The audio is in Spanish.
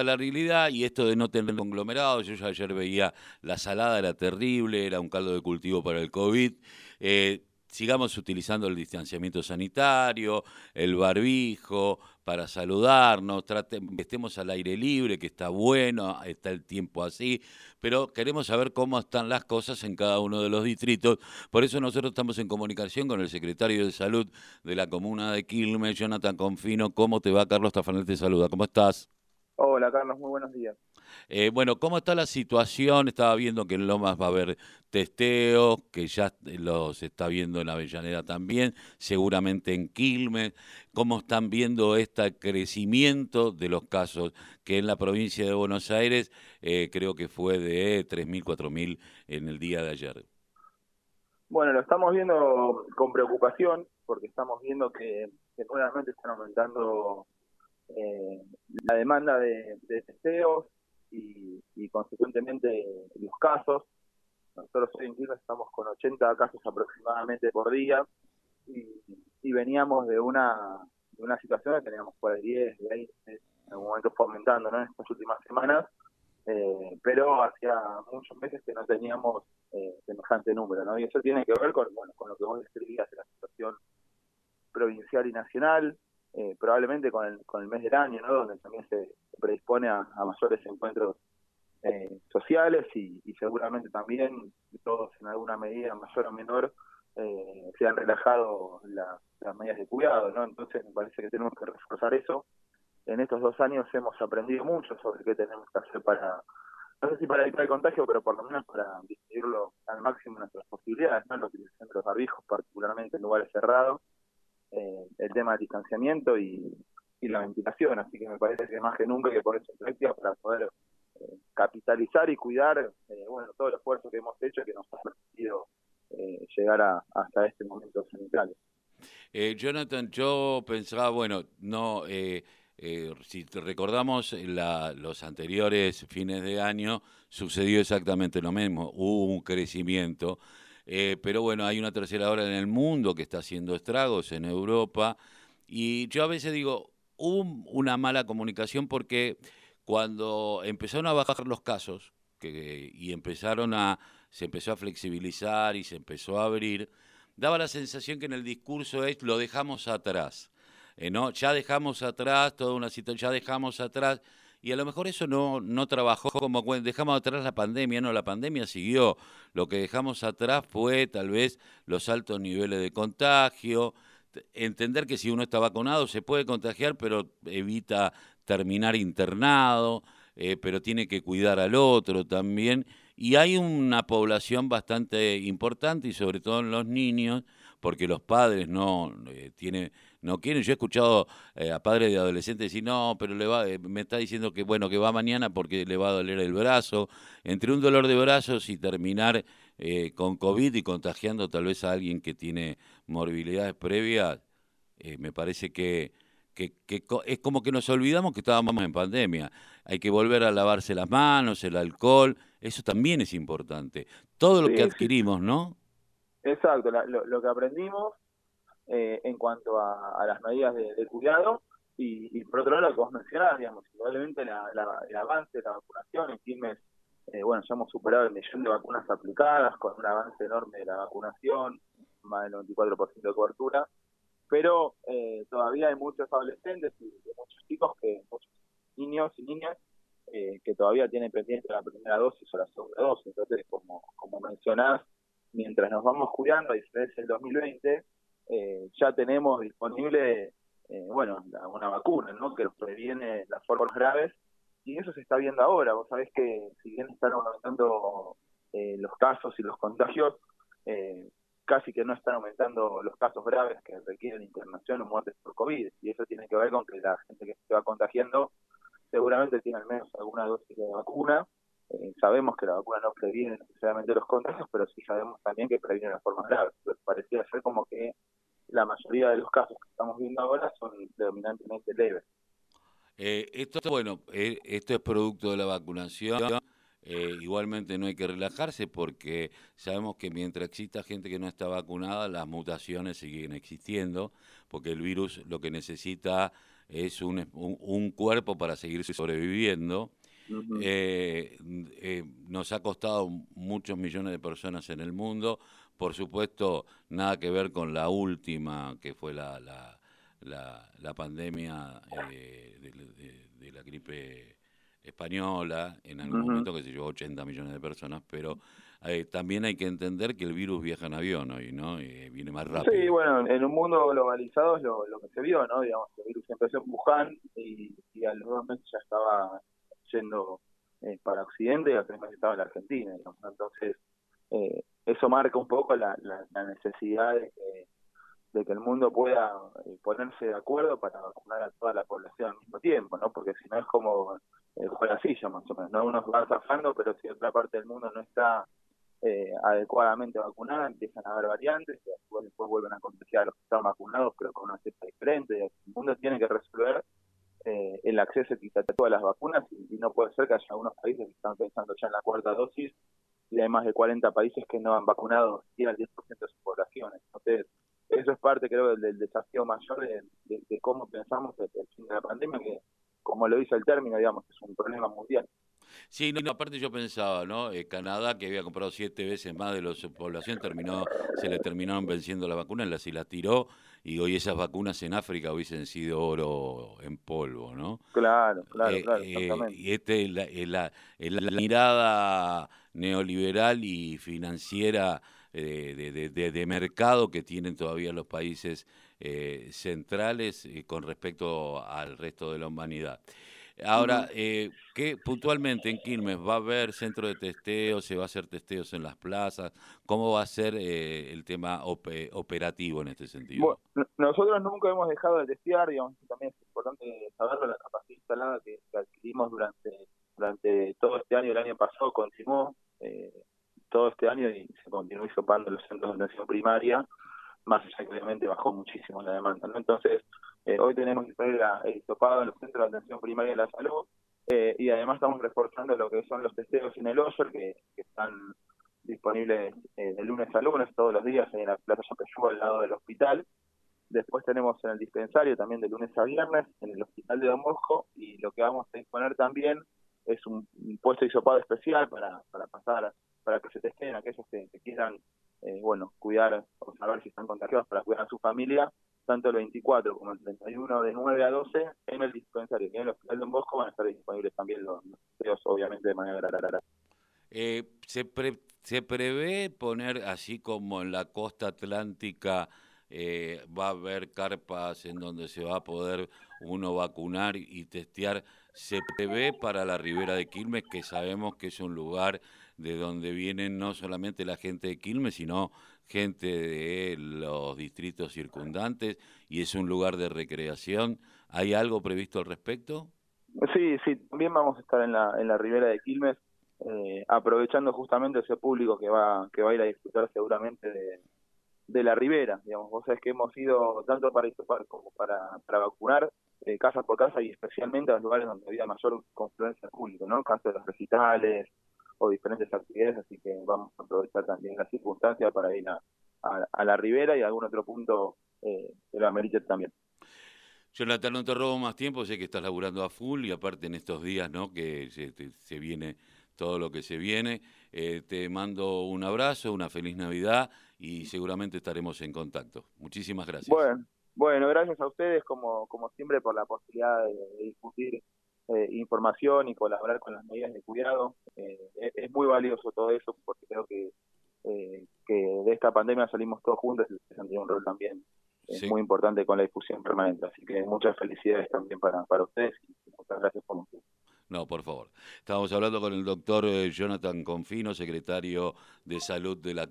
a la realidad y esto de no tener conglomerados, yo ya ayer veía la salada, era terrible, era un caldo de cultivo para el COVID. Eh, sigamos utilizando el distanciamiento sanitario, el barbijo para saludarnos, estemos al aire libre, que está bueno, está el tiempo así, pero queremos saber cómo están las cosas en cada uno de los distritos. Por eso nosotros estamos en comunicación con el secretario de Salud de la comuna de Quilmes, Jonathan Confino. ¿Cómo te va? Carlos Tafanel te saluda. ¿Cómo estás? Hola Carlos, muy buenos días. Eh, bueno, ¿cómo está la situación? Estaba viendo que en Lomas va a haber testeos, que ya los está viendo en Avellaneda también, seguramente en Quilmes. ¿Cómo están viendo este crecimiento de los casos? Que en la provincia de Buenos Aires eh, creo que fue de 3.000, 4.000 en el día de ayer. Bueno, lo estamos viendo con preocupación porque estamos viendo que, que nuevamente están aumentando eh, la demanda de, de testeos y, consecuentemente los casos. Nosotros hoy en Quilmes estamos con 80 casos aproximadamente por día y, veníamos de una, de una situación que teníamos por 10, 20, en algún momento fue aumentando ¿no? en estas últimas semanas, eh, pero hacía muchos meses que no teníamos eh, semejante número, ¿no? Y eso tiene que ver con, bueno, con lo que vos describías de la situación provincial y nacional, eh, probablemente con el, con el mes del año, ¿no? donde también se predispone a, mayores encuentros eh, sociales y, seguramente también todos en alguna medida, mayor o menor, eh, se han relajado las medidas de cuidado, ¿no? Entonces me parece que tenemos que reforzar eso. En estos dos años hemos aprendido mucho sobre qué tenemos que hacer para, no sé si para evitar el contagio, pero por lo menos para disminuirlo al máximo nuestras posibilidades, ¿no? La utilización de los particularmente en lugares cerrados, eh, el tema del distanciamiento y, la ventilación, así que me parece que más que nunca hay que ponerse en práctica para poder eh, capitalizar y cuidar eh, bueno todo el esfuerzo que hemos hecho que nos ha permitido llegar hasta este momento sanitario. Jonathan, yo pensaba, bueno, no, si recordamos la, los anteriores fines de año, sucedió exactamente lo mismo, hubo un crecimiento eh, pero bueno, hay una tercera hora en el mundo que está haciendo estragos en Europa. Y yo a veces digo, hubo una mala comunicación porque cuando empezaron a bajar los casos y empezaron a, se empezó a flexibilizar y se empezó a abrir, daba la sensación que en el discurso es lo dejamos atrás. Eh, ¿no? Ya dejamos atrás toda una situación, ya dejamos atrás y a lo mejor eso no, no trabajó como dejamos atrás la pandemia, no, la pandemia siguió. Lo que dejamos atrás fue tal vez los altos niveles de contagio, entender que si uno está vacunado se puede contagiar, pero evita terminar internado, eh, pero tiene que cuidar al otro también. Y hay una población bastante importante, y sobre todo en los niños, porque los padres no eh, tienen no quieren. Yo he escuchado eh, a padres de adolescentes decir, no, pero le va, eh, me está diciendo que bueno, que va mañana porque le va a doler el brazo. Entre un dolor de brazos y terminar eh, con COVID y contagiando tal vez a alguien que tiene morbilidades previas, me parece que, que, es como que nos olvidamos que estábamos en pandemia. Hay que volver a lavarse las manos, el alcohol, eso también es importante. Todo lo que adquirimos, ¿no? Exacto, lo que aprendimos eh, en cuanto a, las medidas de, cuidado y, por otro lado lo que vos mencionabas, digamos, probablemente el avance de la vacunación en Quilmes, eh, bueno, ya hemos superado el millón de vacunas aplicadas con un avance enorme de la vacunación, más del 94% de cobertura, pero eh, todavía hay muchos adolescentes y, muchos chicos, que muchos niños y niñas que todavía tienen pendiente la primera dosis o la segunda dosis. Entonces, como, como mencionás, mientras nos vamos cuidando, a diferencia del 2020, eh, ya tenemos disponible, eh, bueno, una vacuna, ¿no? Que previene las formas graves y eso se está viendo ahora. Vos sabés que si bien están aumentando eh, los casos y los contagios, casi que no están aumentando los casos graves que requieren internación o muertes por COVID. Y eso tiene que ver con que la gente que se va contagiando seguramente tiene al menos alguna dosis de vacuna. sabemos que la vacuna no previene necesariamente los contagios, pero sí sabemos también que previene las formas graves. Parecía ser como que la mayoría de los casos que estamos viendo ahora son predominantemente leves. Eh, esto, bueno, eh, esto es producto de la vacunación. Eh, igualmente no hay que relajarse porque sabemos que mientras exista gente que no está vacunada, las mutaciones siguen existiendo, porque el virus lo que necesita es un, un, cuerpo para seguir sobreviviendo. Eh, eh, nos ha costado muchos millones de personas en el mundo. Por supuesto, nada que ver con la última, que fue la, la, la, pandemia eh, de, la gripe española, en algún momento que se llevó 80 millones de personas, pero eh, también hay que entender que el virus viaja en avión hoy, ¿no? Y viene más rápido. Sí, bueno, en un mundo globalizado es lo, que se vio, ¿no? Digamos, el virus empezó en Wuhan y, y a los dos meses ya estaba yendo eh, para Occidente y al meses estaba en la Argentina, digamos. Entonces, eh, eso marca un poco la, la, necesidad de que, de que el mundo pueda ponerse de acuerdo para vacunar a toda la población al mismo tiempo, ¿no? Porque si no es como el juego silla, más o menos, ¿no? Unos van zafando, pero si otra parte del mundo no está eh, adecuadamente vacunada, empiezan a haber variantes, y después, después vuelven a contagiar a los que están vacunados, pero con una cepa diferente. El mundo tiene que resolver eh, el acceso equitativo a todas las vacunas y, no puede ser que haya algunos países que están pensando ya en la cuarta dosis y hay más de 40 países que no han vacunado ni al 10% de sus poblaciones. Entonces, eso es parte, creo, del, desafío mayor de, cómo pensamos el, el fin de la pandemia, que, como lo dice el término, digamos, es un problema mundial. Sí, no, aparte yo pensaba, ¿no? Eh, Canadá, que había comprado siete veces más de la población, terminó, se le terminaron venciendo la vacuna, la, y la tiró, y hoy esas vacunas en África hubiesen sido oro en polvo, ¿no? Claro, claro, eh, claro, eh, y este la, la, la, mirada neoliberal y financiera de, de, de, mercado que tienen todavía los países centrales con respecto al resto de la humanidad. Ahora, eh, ¿qué puntualmente en Quilmes va a haber centro de testeo? ¿Se va a hacer testeos en las plazas? ¿Cómo va a ser eh, el tema operativo en este sentido? Bueno, nosotros nunca hemos dejado de testear, digamos, también es importante saberlo, la capacidad instalada que, adquirimos durante, durante todo este año, el año pasado continuó eh, todo este año y se continuó hisopando los centros de atención primaria, más allá que obviamente bajó muchísimo la demanda, ¿no? Entonces, eh, hoy tenemos el hisopado en los centros de atención primaria de la salud eh, y además estamos reforzando lo que son los testeos en el OSHER que, están disponibles eh, de lunes a lunes todos los días en la Plaza Yapeyú al lado del hospital. Después tenemos en el dispensario también de lunes a viernes en el hospital de Don Bosco y lo que vamos a disponer también es un, puesto de hisopado especial para, para pasar, para que se testeen aquellos que, quieran, bueno, cuidar o saber si están contagiados para cuidar a su familia tanto el 24 como el 31 de 9 a 12 en el dispensario y en el Hospital de Bosco van a estar disponibles también los testeos, obviamente de manera rara. Eh, se, se prevé poner, así como en la costa atlántica, eh, va a haber carpas en donde se va a poder uno vacunar y testear. Se prevé para la ribera de Quilmes, que sabemos que es un lugar de donde vienen no solamente la gente de Quilmes, sino gente de los distritos circundantes y es un lugar de recreación. ¿Hay algo previsto al respecto? Sí, sí, también vamos a estar en la, en la ribera de Quilmes, eh, aprovechando justamente ese público que va, que va a ir a disfrutar seguramente de, de la ribera. Digamos, vos sabés que hemos ido tanto para como para, para vacunar eh, casa por casa y especialmente a los lugares donde había mayor confluencia pública, ¿no? Caso de los recitales, o diferentes actividades, así que vamos a aprovechar también la circunstancia para ir a, a, la ribera y a algún otro punto eh, de la Merite también. Jonathan, no te robo más tiempo, sé que estás laburando a full y aparte en estos días, ¿no? Que se, viene todo lo que se viene. Eh, te mando un abrazo, una feliz Navidad y seguramente estaremos en contacto. Muchísimas gracias. Bueno, bueno gracias a ustedes como, como siempre por la posibilidad de discutir eh, información y colaborar con las medidas de cuidado. Eh, es, muy valioso todo eso porque creo que, eh, que de esta pandemia salimos todos juntos y ustedes han tenido un rol también muy importante con la difusión permanente. Así que muchas felicidades también para, para ustedes y muchas gracias por no, por favor. Estamos hablando con el doctor Jonathan Confino, secretario de Salud de la